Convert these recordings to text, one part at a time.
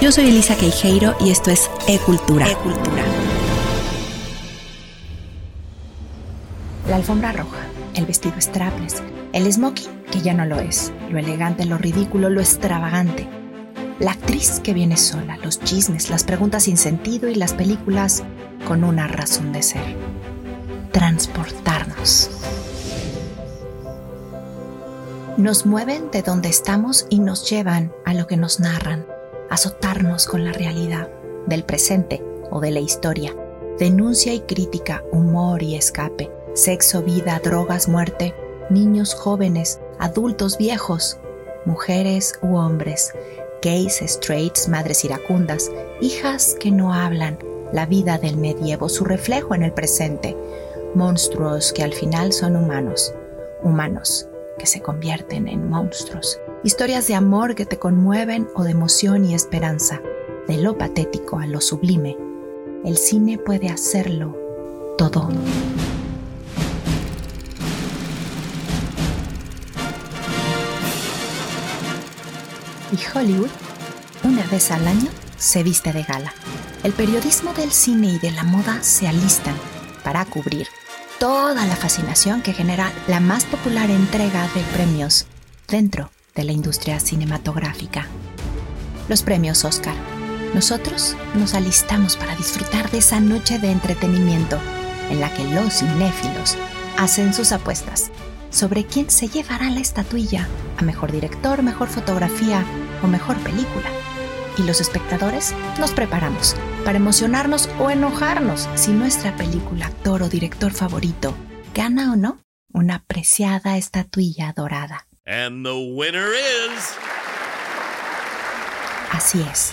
Yo soy Elisa Queijeiro y esto es E-Cultura. E-Cultura. La alfombra roja, el vestido strapless, el smoking, que ya no lo es, lo elegante, lo ridículo, lo extravagante. La actriz que viene sola, los chismes, las preguntas sin sentido y las películas con una razón de ser. Transportarnos. Nos mueven de donde estamos y nos llevan a lo que nos narran azotarnos con la realidad del presente o de la historia, denuncia y crítica, humor y escape, sexo, vida, drogas, muerte, niños, jóvenes, adultos, viejos, mujeres u hombres, gays, straights, madres iracundas, hijas que no hablan, la vida del medievo, su reflejo en el presente, monstruos que al final son humanos, humanos que se convierten en monstruos historias de amor que te conmueven o de emoción y esperanza, de lo patético a lo sublime. El cine puede hacerlo todo. Y Hollywood, una vez al año, se viste de gala. El periodismo del cine y de la moda se alistan para cubrir toda la fascinación que genera la más popular entrega de premios dentro de la industria cinematográfica. Los premios Oscar. Nosotros nos alistamos para disfrutar de esa noche de entretenimiento en la que los cinéfilos hacen sus apuestas sobre quién se llevará la estatuilla a mejor director, mejor fotografía o mejor película. Y los espectadores nos preparamos para emocionarnos o enojarnos si nuestra película, actor o director favorito gana o no una preciada estatuilla dorada. And the winner is. Así es.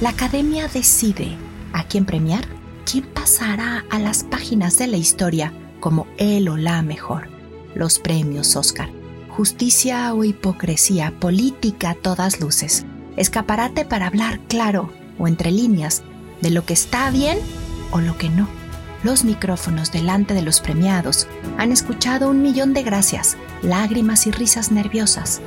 La academia decide a quién premiar, quién pasará a las páginas de la historia como él o la mejor. Los premios Oscar. Justicia o hipocresía, política a todas luces. Escaparate para hablar claro o entre líneas de lo que está bien o lo que no. Los micrófonos delante de los premiados han escuchado un millón de gracias, lágrimas y risas nerviosas,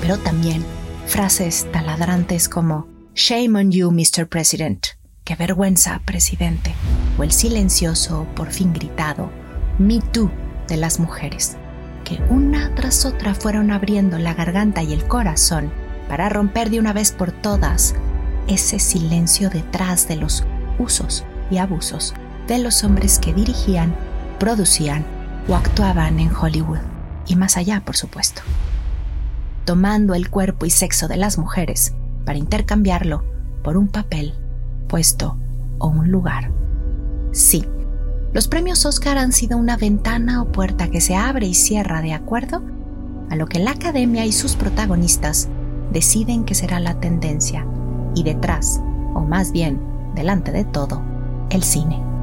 pero también frases taladrantes como Shame on you, Mr. President. Qué vergüenza, presidente. O el silencioso, por fin gritado, Me Too de las mujeres, que una tras otra fueron abriendo la garganta y el corazón para romper de una vez por todas ese silencio detrás de los usos y abusos de los hombres que dirigían, producían o actuaban en Hollywood, y más allá, por supuesto, tomando el cuerpo y sexo de las mujeres para intercambiarlo por un papel, puesto o un lugar. Sí, los premios Oscar han sido una ventana o puerta que se abre y cierra de acuerdo a lo que la academia y sus protagonistas deciden que será la tendencia, y detrás, o más bien delante de todo, el cine.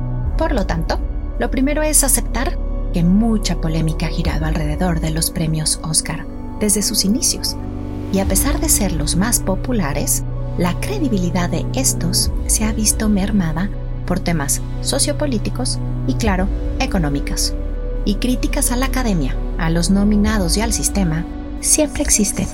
Por lo tanto, lo primero es aceptar que mucha polémica ha girado alrededor de los premios Oscar desde sus inicios, y a pesar de ser los más populares, la credibilidad de estos se ha visto mermada por temas sociopolíticos y, claro, económicas. Y críticas a la academia, a los nominados y al sistema siempre existen.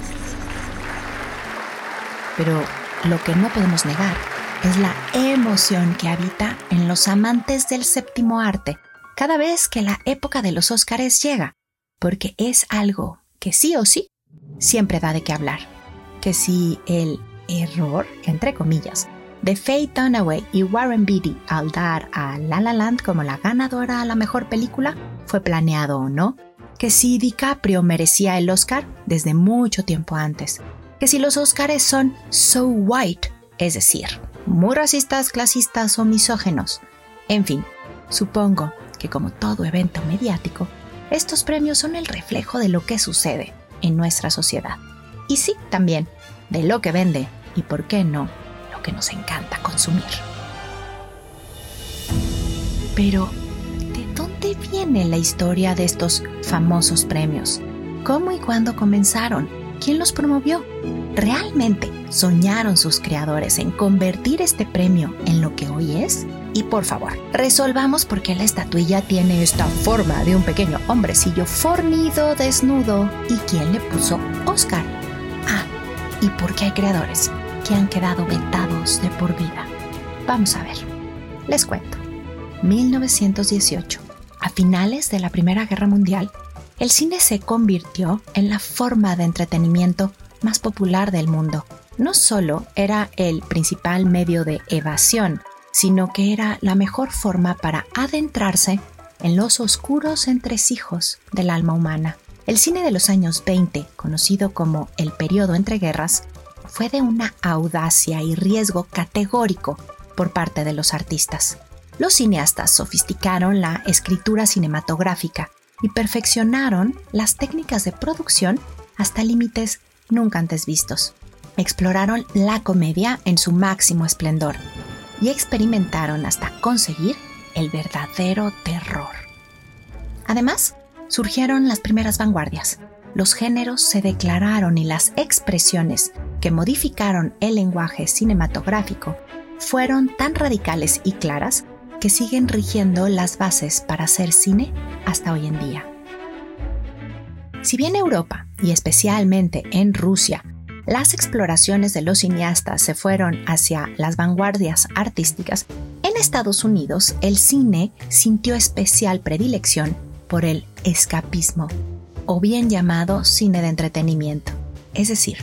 Pero lo que no podemos negar es la emoción que habita en los amantes del séptimo arte cada vez que la época de los Óscares llega, porque es algo que sí o sí siempre da de qué hablar. Que si el error, entre comillas, de Faye Dunaway y Warren Beatty al dar a La La Land como la ganadora a la mejor película fue planeado o no, que si DiCaprio merecía el Oscar desde mucho tiempo antes, que si los Oscars son so white, es decir, muy racistas, clasistas o misógenos. En fin, supongo que como todo evento mediático, estos premios son el reflejo de lo que sucede en nuestra sociedad. Y sí, también, de lo que vende y, por qué no, lo que nos encanta consumir. Pero, ¿de dónde viene la historia de estos famosos premios? ¿Cómo y cuándo comenzaron? ¿Quién los promovió? ¿Realmente soñaron sus creadores en convertir este premio en lo que hoy es? Y por favor, resolvamos por qué la estatuilla tiene esta forma de un pequeño hombrecillo fornido, desnudo. ¿Y quién le puso Oscar? Ah, ¿y por qué hay creadores que han quedado vetados de por vida. Vamos a ver. Les cuento. 1918. A finales de la Primera Guerra Mundial, el cine se convirtió en la forma de entretenimiento más popular del mundo. No solo era el principal medio de evasión, sino que era la mejor forma para adentrarse en los oscuros entresijos del alma humana. El cine de los años 20, conocido como el periodo entre guerras, fue de una audacia y riesgo categórico por parte de los artistas. Los cineastas sofisticaron la escritura cinematográfica y perfeccionaron las técnicas de producción hasta límites nunca antes vistos. Exploraron la comedia en su máximo esplendor y experimentaron hasta conseguir el verdadero terror. Además, surgieron las primeras vanguardias. Los géneros se declararon y las expresiones que modificaron el lenguaje cinematográfico fueron tan radicales y claras que siguen rigiendo las bases para hacer cine hasta hoy en día. Si bien Europa, y especialmente en Rusia, las exploraciones de los cineastas se fueron hacia las vanguardias artísticas, en Estados Unidos el cine sintió especial predilección por el escapismo, o bien llamado cine de entretenimiento, es decir,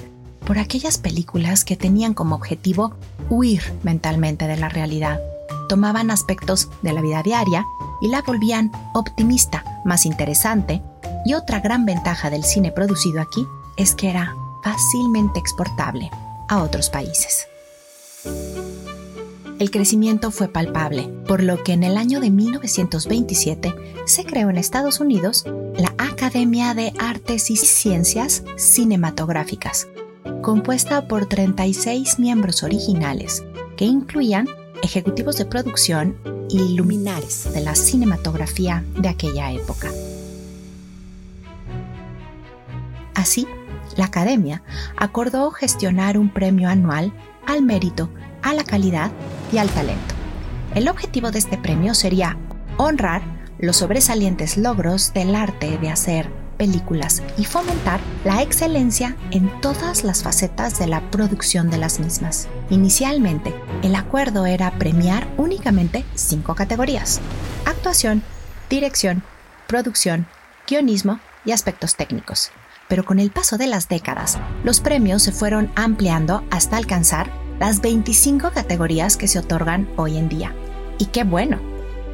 por aquellas películas que tenían como objetivo huir mentalmente de la realidad, tomaban aspectos de la vida diaria y la volvían optimista, más interesante, y otra gran ventaja del cine producido aquí es que era fácilmente exportable a otros países. El crecimiento fue palpable, por lo que en el año de 1927 se creó en Estados Unidos la Academia de Artes y Ciencias Cinematográficas, compuesta por 36 miembros originales que incluían ejecutivos de producción y luminares de la cinematografía de aquella época. Así, la Academia acordó gestionar un premio anual al mérito, a la calidad y al talento. El objetivo de este premio sería honrar los sobresalientes logros del arte de hacer películas y fomentar la excelencia en todas las facetas de la producción de las mismas. Inicialmente, el acuerdo era premiar únicamente cinco categorías. Actuación, dirección, producción, guionismo y aspectos técnicos pero con el paso de las décadas, los premios se fueron ampliando hasta alcanzar las 25 categorías que se otorgan hoy en día. Y qué bueno.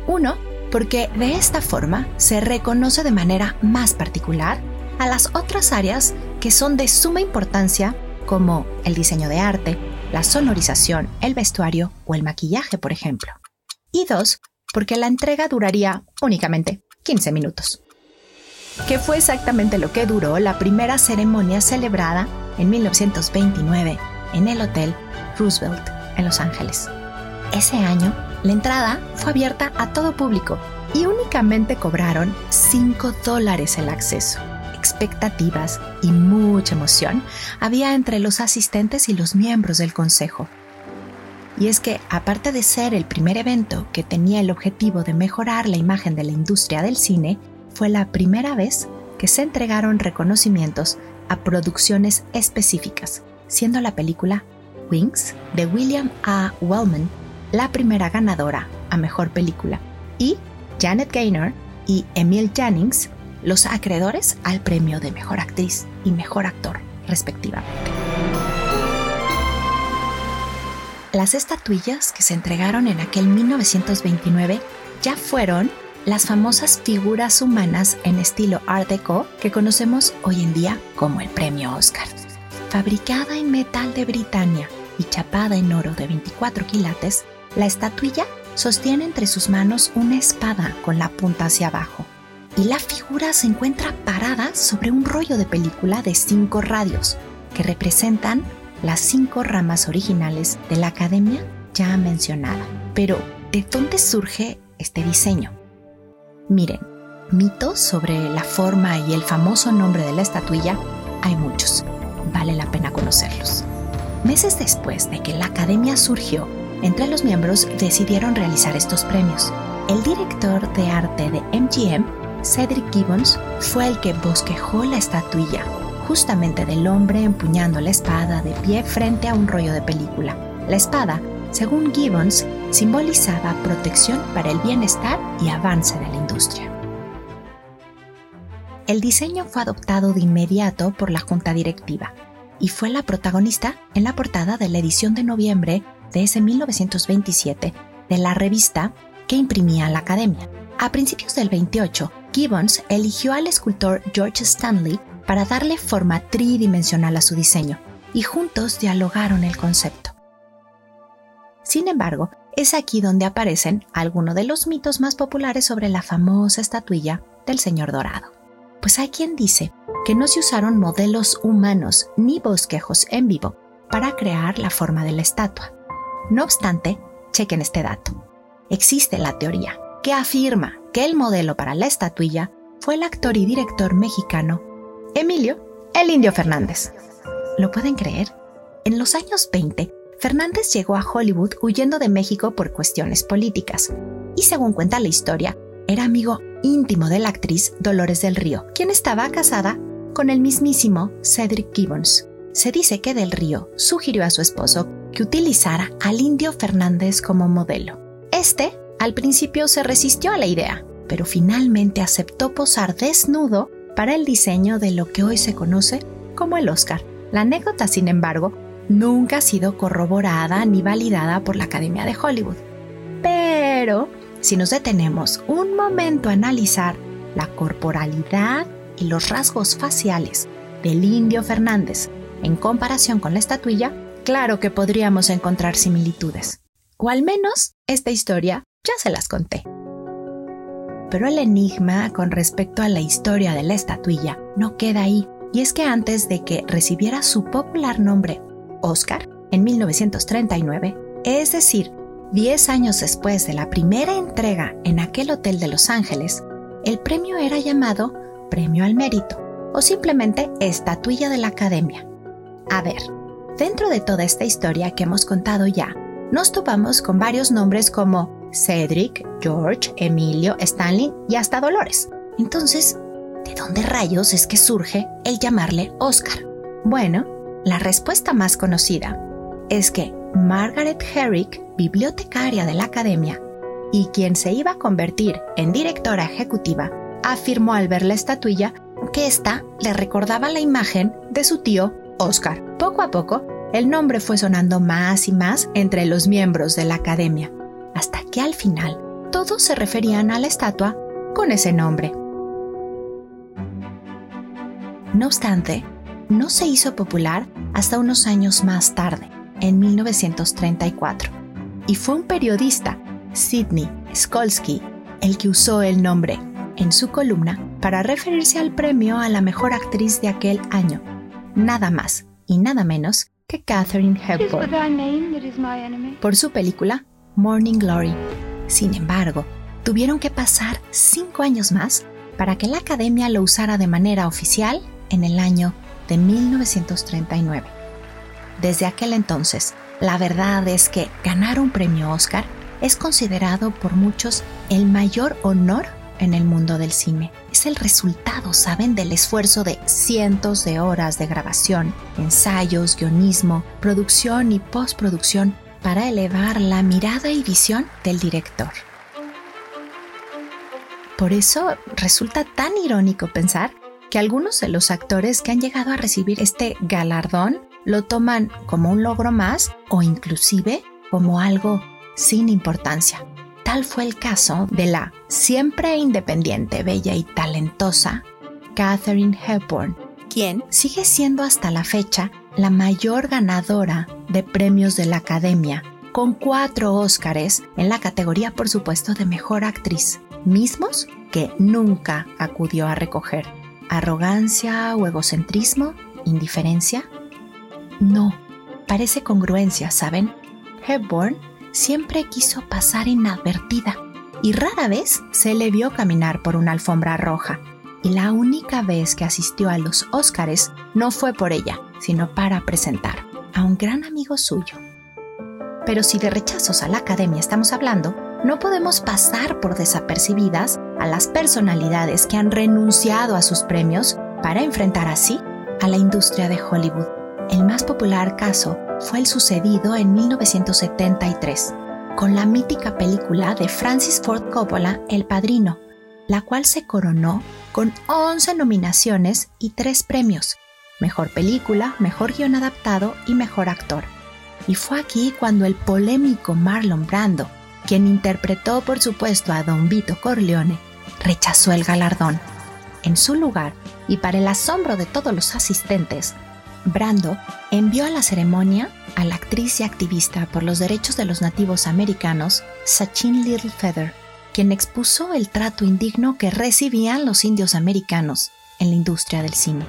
Uno, porque de esta forma se reconoce de manera más particular a las otras áreas que son de suma importancia como el diseño de arte, la sonorización, el vestuario o el maquillaje, por ejemplo. Y dos, porque la entrega duraría únicamente 15 minutos que fue exactamente lo que duró la primera ceremonia celebrada en 1929 en el Hotel Roosevelt en Los Ángeles. Ese año, la entrada fue abierta a todo público y únicamente cobraron 5 dólares el acceso. Expectativas y mucha emoción había entre los asistentes y los miembros del consejo. Y es que, aparte de ser el primer evento que tenía el objetivo de mejorar la imagen de la industria del cine, fue la primera vez que se entregaron reconocimientos a producciones específicas, siendo la película Wings de William A. Wellman la primera ganadora a mejor película y Janet Gaynor y Emil Jannings los acreedores al premio de mejor actriz y mejor actor, respectivamente. Las estatuillas que se entregaron en aquel 1929 ya fueron las famosas figuras humanas en estilo Art Deco que conocemos hoy en día como el premio Oscar. Fabricada en metal de Britania y chapada en oro de 24 quilates, la estatuilla sostiene entre sus manos una espada con la punta hacia abajo y la figura se encuentra parada sobre un rollo de película de cinco radios que representan las cinco ramas originales de la academia ya mencionada. Pero, ¿de dónde surge este diseño? Miren, mitos sobre la forma y el famoso nombre de la estatuilla hay muchos. Vale la pena conocerlos. Meses después de que la academia surgió, entre los miembros decidieron realizar estos premios. El director de arte de MGM, Cedric Gibbons, fue el que bosquejó la estatuilla justamente del hombre empuñando la espada de pie frente a un rollo de película. La espada, según Gibbons, simbolizaba protección para el bienestar y avance de la industria. El diseño fue adoptado de inmediato por la junta directiva y fue la protagonista en la portada de la edición de noviembre de ese 1927 de la revista que imprimía la Academia. A principios del 28, Gibbons eligió al escultor George Stanley para darle forma tridimensional a su diseño, y juntos dialogaron el concepto. Sin embargo, es aquí donde aparecen algunos de los mitos más populares sobre la famosa estatuilla del Señor Dorado. Pues hay quien dice que no se usaron modelos humanos ni bosquejos en vivo para crear la forma de la estatua. No obstante, chequen este dato. Existe la teoría que afirma que el modelo para la estatuilla fue el actor y director mexicano Emilio el Indio Fernández. ¿Lo pueden creer? En los años 20, Fernández llegó a Hollywood huyendo de México por cuestiones políticas, y según cuenta la historia, era amigo íntimo de la actriz Dolores del Río, quien estaba casada con el mismísimo Cedric Gibbons. Se dice que Del Río sugirió a su esposo que utilizara al indio Fernández como modelo. Este, al principio, se resistió a la idea, pero finalmente aceptó posar desnudo para el diseño de lo que hoy se conoce como el Oscar. La anécdota, sin embargo, nunca ha sido corroborada ni validada por la Academia de Hollywood. Pero, si nos detenemos un momento a analizar la corporalidad y los rasgos faciales del indio Fernández en comparación con la estatuilla, claro que podríamos encontrar similitudes. O al menos esta historia ya se las conté. Pero el enigma con respecto a la historia de la estatuilla no queda ahí, y es que antes de que recibiera su popular nombre Oscar, en 1939, es decir, 10 años después de la primera entrega en aquel hotel de Los Ángeles, el premio era llamado Premio al Mérito o simplemente Estatuilla de la Academia. A ver, dentro de toda esta historia que hemos contado ya, nos topamos con varios nombres como Cedric, George, Emilio, Stanley y hasta Dolores. Entonces, ¿de dónde rayos es que surge el llamarle Oscar? Bueno, la respuesta más conocida es que Margaret Herrick, bibliotecaria de la Academia, y quien se iba a convertir en directora ejecutiva, afirmó al ver la estatuilla que ésta le recordaba la imagen de su tío Oscar. Poco a poco, el nombre fue sonando más y más entre los miembros de la Academia, hasta que al final todos se referían a la estatua con ese nombre. No obstante, no se hizo popular hasta unos años más tarde, en 1934, y fue un periodista, Sidney Skolsky, el que usó el nombre en su columna para referirse al premio a la mejor actriz de aquel año, nada más y nada menos que Katherine Hepburn, por su película Morning Glory. Sin embargo, tuvieron que pasar cinco años más para que la Academia lo usara de manera oficial en el año de 1939. Desde aquel entonces, la verdad es que ganar un premio Oscar es considerado por muchos el mayor honor en el mundo del cine. Es el resultado, ¿saben?, del esfuerzo de cientos de horas de grabación, ensayos, guionismo, producción y postproducción para elevar la mirada y visión del director. Por eso resulta tan irónico pensar que algunos de los actores que han llegado a recibir este galardón lo toman como un logro más o inclusive como algo sin importancia. Tal fue el caso de la siempre independiente, bella y talentosa Katherine Hepburn, quien sigue siendo hasta la fecha la mayor ganadora de premios de la Academia, con cuatro Óscares en la categoría, por supuesto, de Mejor Actriz, mismos que nunca acudió a recoger. ¿Arrogancia o egocentrismo? ¿Indiferencia? No, parece congruencia, ¿saben? Hepburn siempre quiso pasar inadvertida y rara vez se le vio caminar por una alfombra roja. Y la única vez que asistió a los Óscares no fue por ella, sino para presentar a un gran amigo suyo. Pero si de rechazos a la academia estamos hablando, no podemos pasar por desapercibidas a las personalidades que han renunciado a sus premios para enfrentar así a la industria de Hollywood. El más popular caso fue el sucedido en 1973, con la mítica película de Francis Ford Coppola, El Padrino, la cual se coronó con 11 nominaciones y 3 premios, Mejor Película, Mejor Guión Adaptado y Mejor Actor. Y fue aquí cuando el polémico Marlon Brando, quien interpretó por supuesto a Don Vito Corleone, rechazó el galardón. En su lugar, y para el asombro de todos los asistentes, Brando envió a la ceremonia a la actriz y activista por los derechos de los nativos americanos, Sachin Littlefeather, quien expuso el trato indigno que recibían los indios americanos en la industria del cine.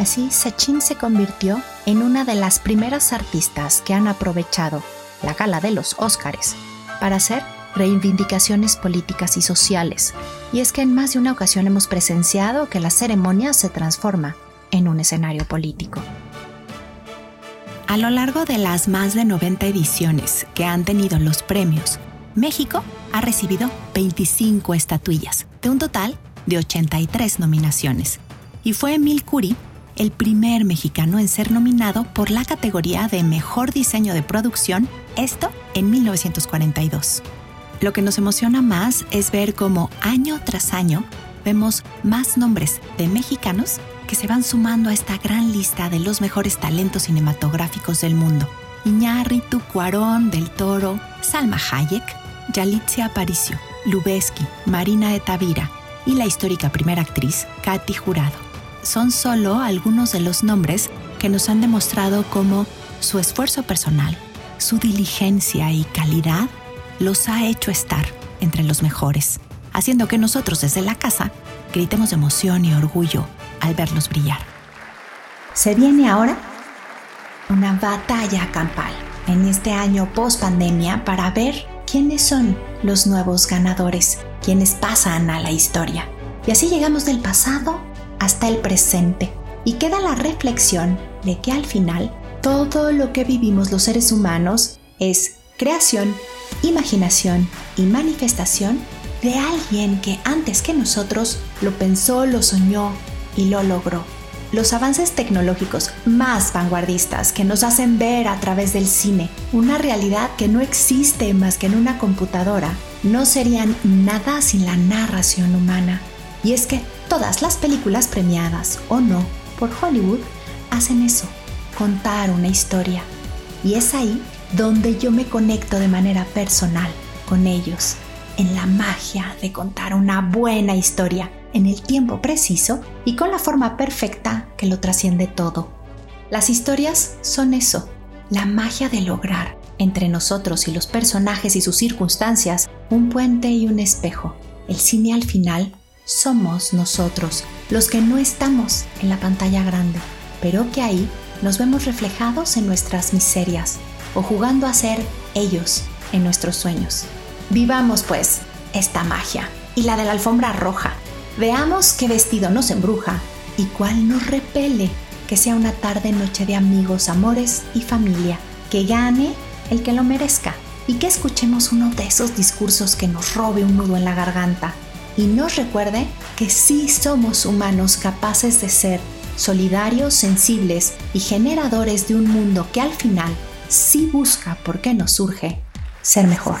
Así, Sachin se convirtió en una de las primeras artistas que han aprovechado la gala de los Óscares para hacer reivindicaciones políticas y sociales. Y es que en más de una ocasión hemos presenciado que la ceremonia se transforma en un escenario político. A lo largo de las más de 90 ediciones que han tenido los premios, México ha recibido 25 estatuillas, de un total de 83 nominaciones. Y fue Emil Curi el primer mexicano en ser nominado por la categoría de Mejor Diseño de Producción, esto en 1942. Lo que nos emociona más es ver cómo año tras año vemos más nombres de mexicanos que se van sumando a esta gran lista de los mejores talentos cinematográficos del mundo. Iñárritu, Cuarón, Del Toro, Salma Hayek, Yalitza Aparicio, Lubeski, Marina de Tavira y la histórica primera actriz Katy Jurado. Son solo algunos de los nombres que nos han demostrado cómo su esfuerzo personal, su diligencia y calidad los ha hecho estar entre los mejores, haciendo que nosotros desde la casa gritemos de emoción y orgullo al verlos brillar. Se viene ahora una batalla campal en este año post pandemia para ver quiénes son los nuevos ganadores, quienes pasan a la historia. Y así llegamos del pasado hasta el presente y queda la reflexión de que al final todo lo que vivimos los seres humanos es creación, imaginación y manifestación de alguien que antes que nosotros lo pensó, lo soñó y lo logró. Los avances tecnológicos más vanguardistas que nos hacen ver a través del cine una realidad que no existe más que en una computadora no serían nada sin la narración humana. Y es que todas las películas premiadas o no por Hollywood hacen eso, contar una historia. Y es ahí donde yo me conecto de manera personal con ellos en la magia de contar una buena historia en el tiempo preciso y con la forma perfecta que lo trasciende todo. Las historias son eso, la magia de lograr entre nosotros y los personajes y sus circunstancias un puente y un espejo. El cine al final somos nosotros, los que no estamos en la pantalla grande, pero que ahí nos vemos reflejados en nuestras miserias o jugando a ser ellos en nuestros sueños. Vivamos pues esta magia y la de la alfombra roja. Veamos qué vestido nos embruja y cuál nos repele. Que sea una tarde noche de amigos, amores y familia. Que gane el que lo merezca y que escuchemos uno de esos discursos que nos robe un nudo en la garganta y nos recuerde que sí somos humanos capaces de ser solidarios, sensibles y generadores de un mundo que al final sí busca, porque nos surge, ser mejor.